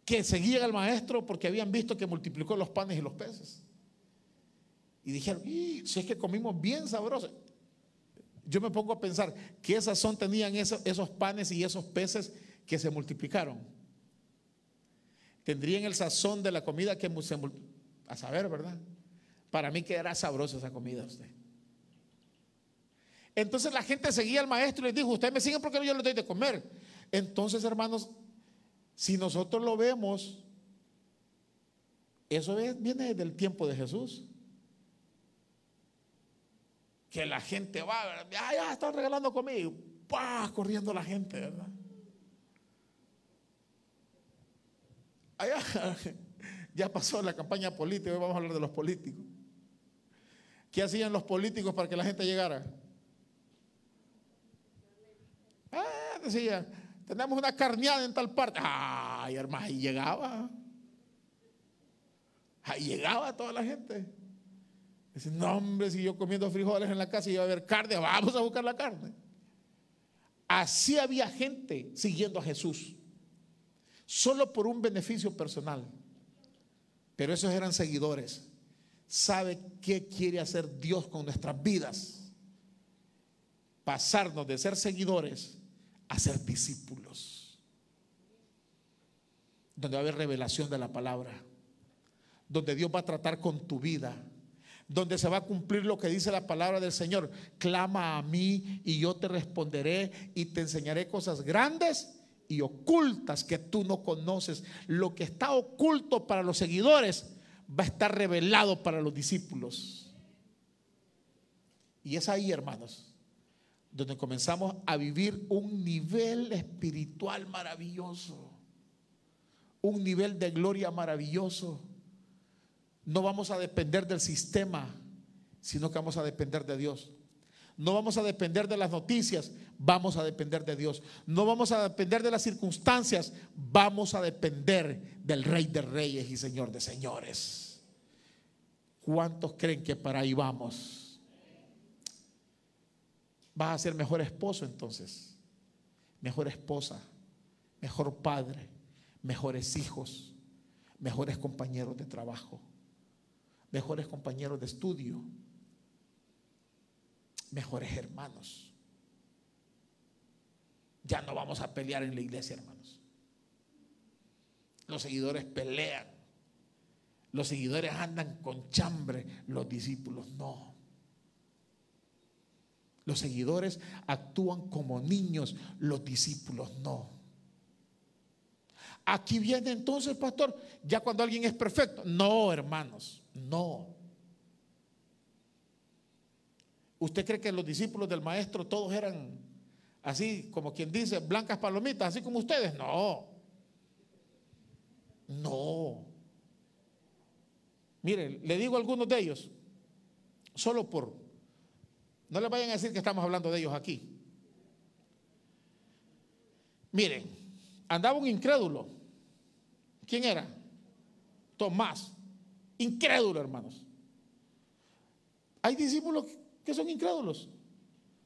que seguían al maestro porque habían visto que multiplicó los panes y los peces. Y dijeron, si es que comimos bien sabroso yo me pongo a pensar qué sazón tenían esos, esos panes y esos peces que se multiplicaron. Tendrían el sazón de la comida que se a saber, ¿verdad? Para mí quedará sabrosa esa comida usted. Entonces la gente seguía al maestro y le dijo, ustedes me siguen porque yo les doy de comer. Entonces, hermanos, si nosotros lo vemos, eso viene del tiempo de Jesús que la gente va, ya, están regalando conmigo, ¡pah! corriendo la gente, ¿verdad? Ya pasó la campaña política, hoy vamos a hablar de los políticos. ¿Qué hacían los políticos para que la gente llegara? Ah, decía, tenemos una carneada en tal parte. Ay, hermano, ahí llegaba. Ahí llegaba toda la gente. Dice, no hombre, si yo comiendo frijoles en la casa y iba a haber carne, vamos a buscar la carne. Así había gente siguiendo a Jesús, solo por un beneficio personal. Pero esos eran seguidores. ¿Sabe qué quiere hacer Dios con nuestras vidas? Pasarnos de ser seguidores a ser discípulos. Donde va a haber revelación de la palabra. Donde Dios va a tratar con tu vida. Donde se va a cumplir lo que dice la palabra del Señor. Clama a mí y yo te responderé y te enseñaré cosas grandes y ocultas que tú no conoces. Lo que está oculto para los seguidores va a estar revelado para los discípulos. Y es ahí, hermanos, donde comenzamos a vivir un nivel espiritual maravilloso, un nivel de gloria maravilloso. No vamos a depender del sistema, sino que vamos a depender de Dios. No vamos a depender de las noticias, vamos a depender de Dios. No vamos a depender de las circunstancias, vamos a depender del Rey de Reyes y Señor de Señores. ¿Cuántos creen que para ahí vamos? Vas a ser mejor esposo entonces, mejor esposa, mejor padre, mejores hijos, mejores compañeros de trabajo, mejores compañeros de estudio mejores hermanos. Ya no vamos a pelear en la iglesia, hermanos. Los seguidores pelean. Los seguidores andan con chambre. Los discípulos no. Los seguidores actúan como niños. Los discípulos no. Aquí viene entonces, pastor, ya cuando alguien es perfecto. No, hermanos, no. ¿Usted cree que los discípulos del maestro todos eran así, como quien dice, blancas palomitas, así como ustedes? No. No. Mire, le digo a algunos de ellos, solo por, no les vayan a decir que estamos hablando de ellos aquí. Miren, andaba un incrédulo. ¿Quién era? Tomás. Incrédulo, hermanos. Hay discípulos que son incrédulos.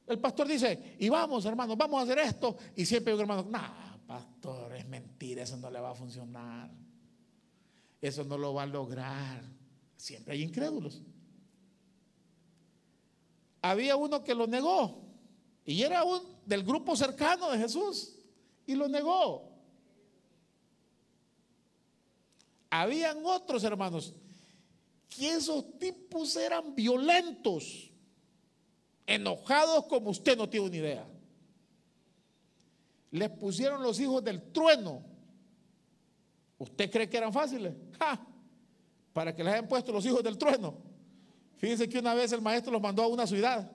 El pastor dice, y vamos hermanos, vamos a hacer esto. Y siempre un hermano, no, pastor, es mentira, eso no le va a funcionar. Eso no lo va a lograr. Siempre hay incrédulos. Había uno que lo negó. Y era un del grupo cercano de Jesús. Y lo negó. Habían otros hermanos que esos tipos eran violentos enojados como usted no tiene una idea. Les pusieron los hijos del trueno. ¿Usted cree que eran fáciles? Para que les hayan puesto los hijos del trueno. Fíjense que una vez el maestro los mandó a una ciudad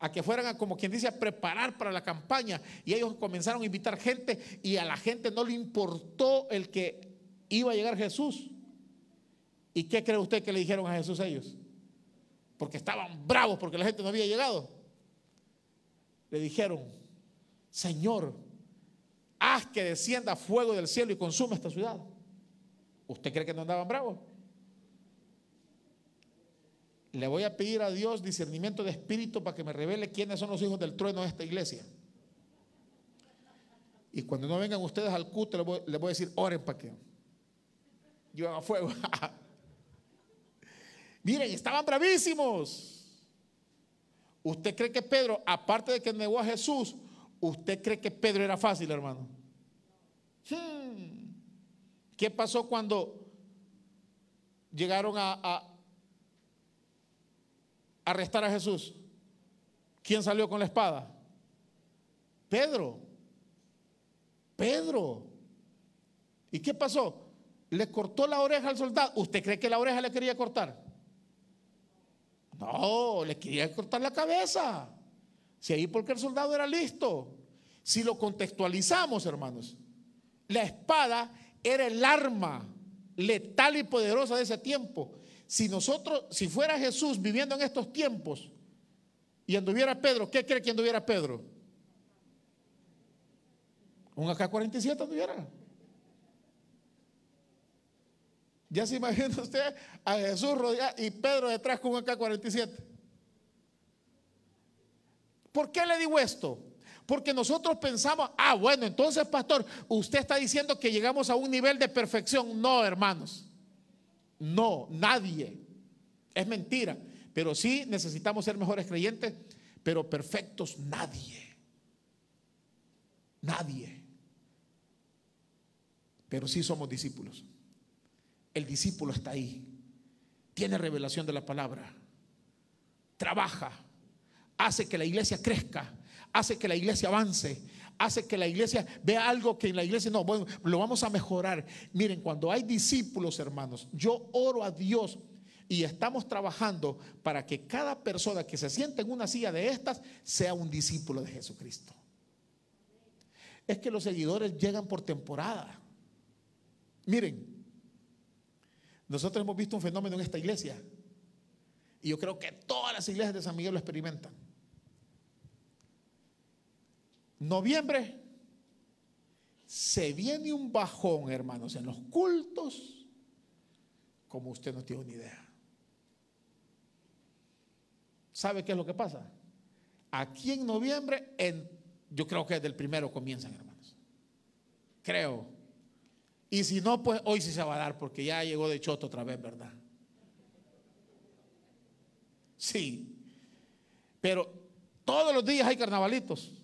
a que fueran a, como quien dice, a preparar para la campaña. Y ellos comenzaron a invitar gente y a la gente no le importó el que iba a llegar Jesús. ¿Y qué cree usted que le dijeron a Jesús ellos? porque estaban bravos porque la gente no había llegado. Le dijeron, Señor, haz que descienda fuego del cielo y consuma esta ciudad. ¿Usted cree que no andaban bravos? Le voy a pedir a Dios discernimiento de espíritu para que me revele quiénes son los hijos del trueno de esta iglesia. Y cuando no vengan ustedes al culto, les voy, a decir, oren para que lleven a fuego. Miren, estaban bravísimos. ¿Usted cree que Pedro, aparte de que negó a Jesús, usted cree que Pedro era fácil, hermano? Hmm. ¿Qué pasó cuando llegaron a arrestar a Jesús? ¿Quién salió con la espada? Pedro. Pedro. ¿Y qué pasó? Le cortó la oreja al soldado. ¿Usted cree que la oreja le quería cortar? No, le quería cortar la cabeza. Si ahí porque el soldado era listo. Si lo contextualizamos, hermanos, la espada era el arma letal y poderosa de ese tiempo. Si nosotros, si fuera Jesús viviendo en estos tiempos y anduviera Pedro, ¿qué cree que anduviera Pedro? Un AK-47 anduviera. Ya se imagina usted a Jesús rodeado y Pedro detrás con un AK-47. ¿Por qué le digo esto? Porque nosotros pensamos, ah, bueno, entonces, pastor, usted está diciendo que llegamos a un nivel de perfección. No, hermanos. No, nadie. Es mentira. Pero sí necesitamos ser mejores creyentes, pero perfectos nadie. Nadie. Pero sí somos discípulos. El discípulo está ahí. Tiene revelación de la palabra. Trabaja. Hace que la iglesia crezca. Hace que la iglesia avance. Hace que la iglesia vea algo que en la iglesia no, bueno, lo vamos a mejorar. Miren, cuando hay discípulos, hermanos, yo oro a Dios y estamos trabajando para que cada persona que se sienta en una silla de estas sea un discípulo de Jesucristo. Es que los seguidores llegan por temporada. Miren, nosotros hemos visto un fenómeno en esta iglesia y yo creo que todas las iglesias de San Miguel lo experimentan. Noviembre se viene un bajón, hermanos, en los cultos, como usted no tiene ni idea. ¿Sabe qué es lo que pasa? Aquí en noviembre, yo creo que desde el primero comienzan, hermanos. Creo. Y si no, pues hoy sí se va a dar, porque ya llegó de choto otra vez, ¿verdad? Sí. Pero todos los días hay carnavalitos.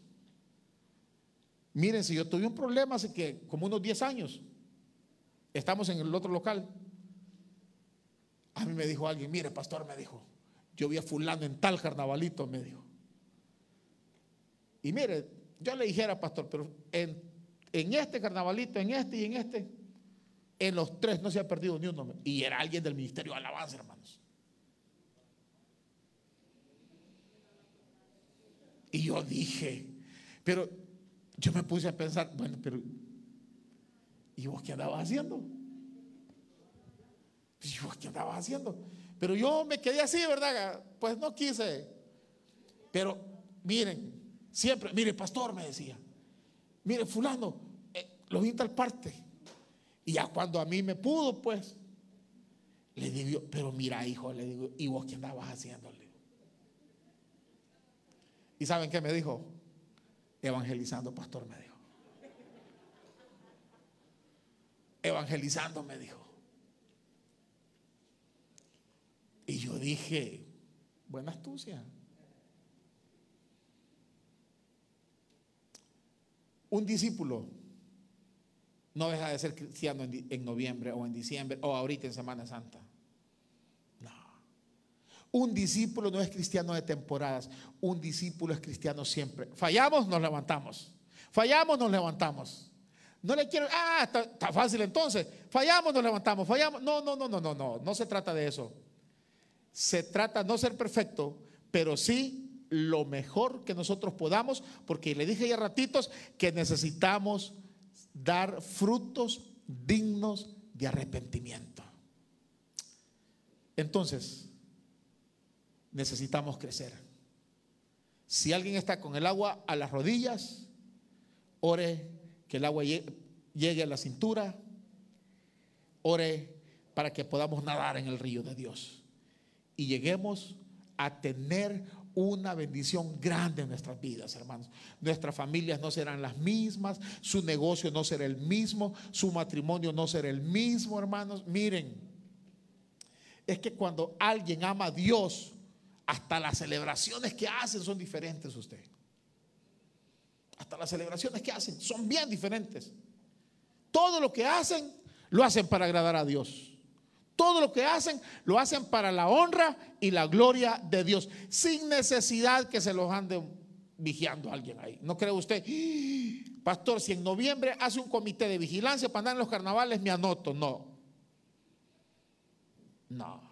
Miren, si yo tuve un problema hace que como unos 10 años, estamos en el otro local. A mí me dijo alguien, mire, pastor, me dijo, yo vi a fulano en tal carnavalito, me dijo. Y mire, yo le dijera, pastor, pero en, en este carnavalito, en este y en este, en los tres no se ha perdido ni uno. Y era alguien del ministerio de alabanza, hermanos. Y yo dije, pero yo me puse a pensar, bueno, pero ¿y vos qué andabas haciendo? ¿Y vos qué andabas haciendo? Pero yo me quedé así, ¿verdad? Pues no quise. Pero miren, siempre, mire, pastor me decía, mire, fulano, eh, lo vi en tal parte. Y ya cuando a mí me pudo, pues, le digo, pero mira, hijo, le digo, ¿y vos qué andabas haciendo? ¿Y saben qué me dijo? Evangelizando, pastor, me dijo. Evangelizando, me dijo. Y yo dije, buena astucia. Un discípulo no deja de ser cristiano en, noviembre o en diciembre o ahorita en Semana Santa. Un discípulo no es cristiano de temporadas, un discípulo es cristiano siempre. Fallamos, nos levantamos. Fallamos, nos levantamos. No le quiero, ah, está fácil entonces. Fallamos, nos levantamos. Fallamos. No, no, no, no, no, no. No se trata de eso se trata no ser perfecto, pero sí lo mejor que nosotros podamos, porque le dije ya ratitos que necesitamos dar frutos dignos de arrepentimiento. Entonces, necesitamos crecer. Si alguien está con el agua a las rodillas, ore que el agua llegue a la cintura, ore para que podamos nadar en el río de Dios y lleguemos a tener una bendición grande en nuestras vidas, hermanos. Nuestras familias no serán las mismas, su negocio no será el mismo, su matrimonio no será el mismo, hermanos. Miren, es que cuando alguien ama a Dios, hasta las celebraciones que hacen son diferentes usted. Hasta las celebraciones que hacen son bien diferentes. Todo lo que hacen, lo hacen para agradar a Dios. Todo lo que hacen, lo hacen para la honra y la gloria de Dios, sin necesidad que se los ande vigiando alguien ahí. ¿No cree usted? Pastor, si en noviembre hace un comité de vigilancia para andar en los carnavales, me anoto. No. No.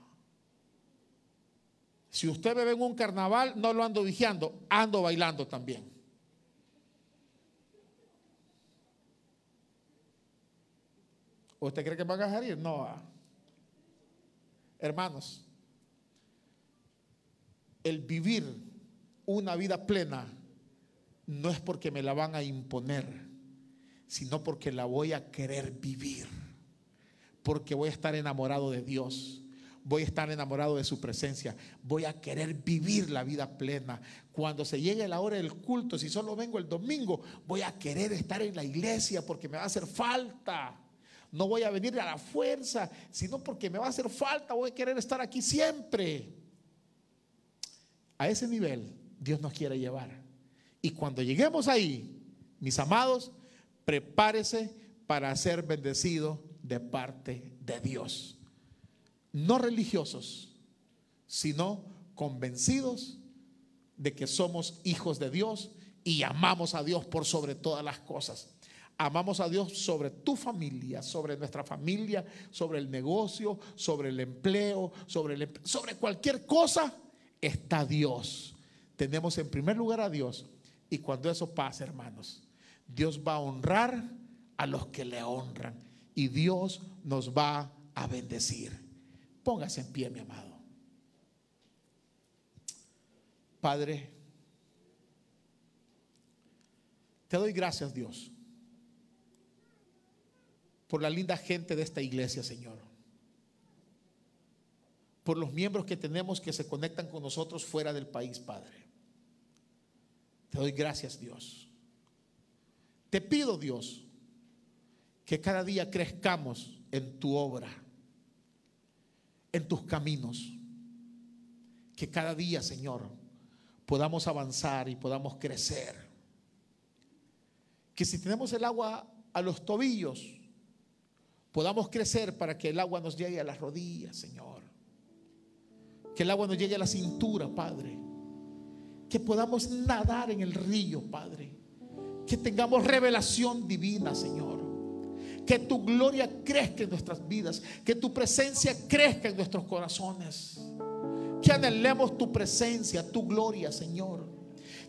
Si usted me ve en un carnaval, no lo ando vigiando, ando bailando también. ¿Usted cree que van a dejar ir? No. Hermanos, el vivir una vida plena no es porque me la van a imponer, sino porque la voy a querer vivir, porque voy a estar enamorado de Dios. Voy a estar enamorado de su presencia. Voy a querer vivir la vida plena. Cuando se llegue la hora del culto, si solo vengo el domingo, voy a querer estar en la iglesia porque me va a hacer falta. No voy a venir a la fuerza, sino porque me va a hacer falta, voy a querer estar aquí siempre. A ese nivel Dios nos quiere llevar. Y cuando lleguemos ahí, Mis amados, prepárese para ser bendecido de parte de Dios. No religiosos, sino convencidos de que somos hijos de Dios y amamos a Dios por sobre todas las cosas. Amamos a Dios sobre tu familia, sobre nuestra familia, sobre el negocio, sobre el empleo, sobre, el, sobre cualquier cosa. Está Dios. Tenemos en primer lugar a Dios. Y cuando eso pasa, hermanos, Dios va a honrar a los que le honran. Y Dios nos va a bendecir. Póngase en pie, mi amado. Padre, te doy gracias, Dios, por la linda gente de esta iglesia, Señor. Por los miembros que tenemos que se conectan con nosotros fuera del país, Padre. Te doy gracias, Dios. Te pido, Dios, que cada día crezcamos en tu obra, en tus caminos. Que cada día, Señor, podamos avanzar y podamos crecer. Que si tenemos el agua a los tobillos, podamos crecer para que el agua nos llegue a las rodillas, Señor. Que el agua nos llegue a la cintura, Padre. Que podamos nadar en el río, Padre. Que tengamos revelación divina, Señor. Que tu gloria crezca en nuestras vidas. Que tu presencia crezca en nuestros corazones. Que anhelemos tu presencia, tu gloria, Señor.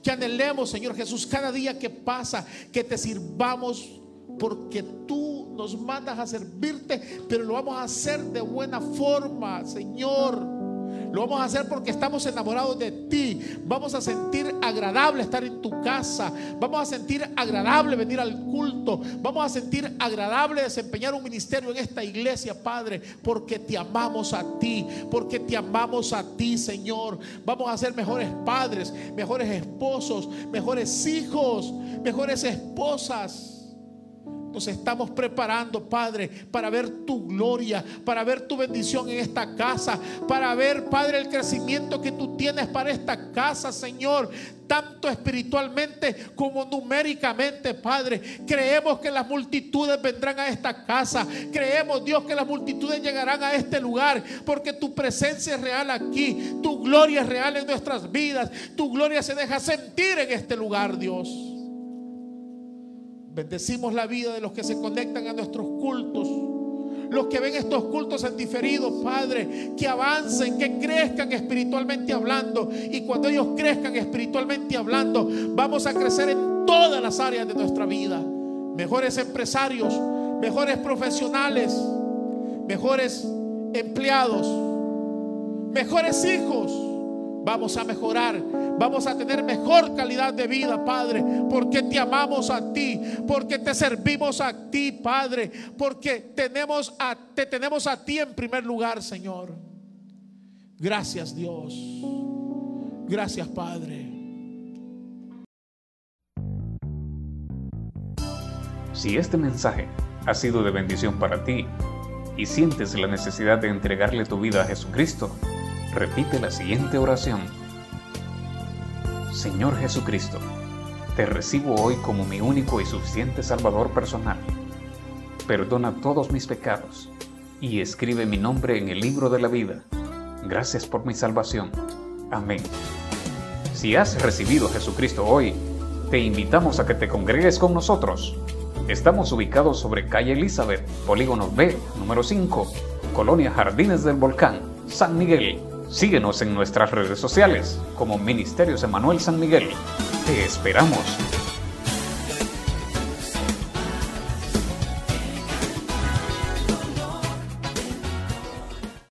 Que anhelemos, Señor Jesús, cada día que pasa, que te sirvamos porque tú nos mandas a servirte, pero lo vamos a hacer de buena forma, Señor. Lo vamos a hacer porque estamos enamorados de ti. Vamos a sentir agradable estar en tu casa. Vamos a sentir agradable venir al culto. Vamos a sentir agradable desempeñar un ministerio en esta iglesia, Padre, porque te amamos a ti, porque te amamos a ti, Señor. Vamos a ser mejores padres, mejores esposos, mejores hijos, mejores esposas. Nos estamos preparando, Padre, para ver tu gloria, para ver tu bendición en esta casa, para ver, Padre, el crecimiento que tú tienes para esta casa, Señor, tanto espiritualmente como numéricamente, Padre. Creemos que las multitudes vendrán a esta casa. Creemos, Dios, que las multitudes llegarán a este lugar, porque tu presencia es real aquí, tu gloria es real en nuestras vidas, tu gloria se deja sentir en este lugar, Dios. Bendecimos la vida de los que se conectan a nuestros cultos. Los que ven estos cultos en diferido, Padre, que avancen, que crezcan espiritualmente hablando. Y cuando ellos crezcan espiritualmente hablando, vamos a crecer en todas las áreas de nuestra vida. Mejores empresarios, mejores profesionales, mejores empleados, mejores hijos. Vamos a mejorar vamos a tener mejor calidad de vida, Padre, porque te amamos a ti, porque te servimos a ti, Padre, porque tenemos a, te tenemos a ti en primer lugar, Señor. Gracias, Dios. Gracias, Padre. Si este mensaje ha sido de bendición para ti y sientes la necesidad de entregarle tu vida a Jesucristo, repite la siguiente oración Señor Jesucristo, te recibo hoy como mi único y suficiente Salvador personal. Perdona todos mis pecados y escribe mi nombre en el libro de la vida. Gracias por mi salvación. Amén. Si has recibido a Jesucristo hoy, te invitamos a que te congregues con nosotros. Estamos ubicados sobre calle Elizabeth, Polígono B, número 5, Colonia Jardines del Volcán, San Miguel. Síguenos en nuestras redes sociales como Ministerios Emanuel San Miguel. Te esperamos.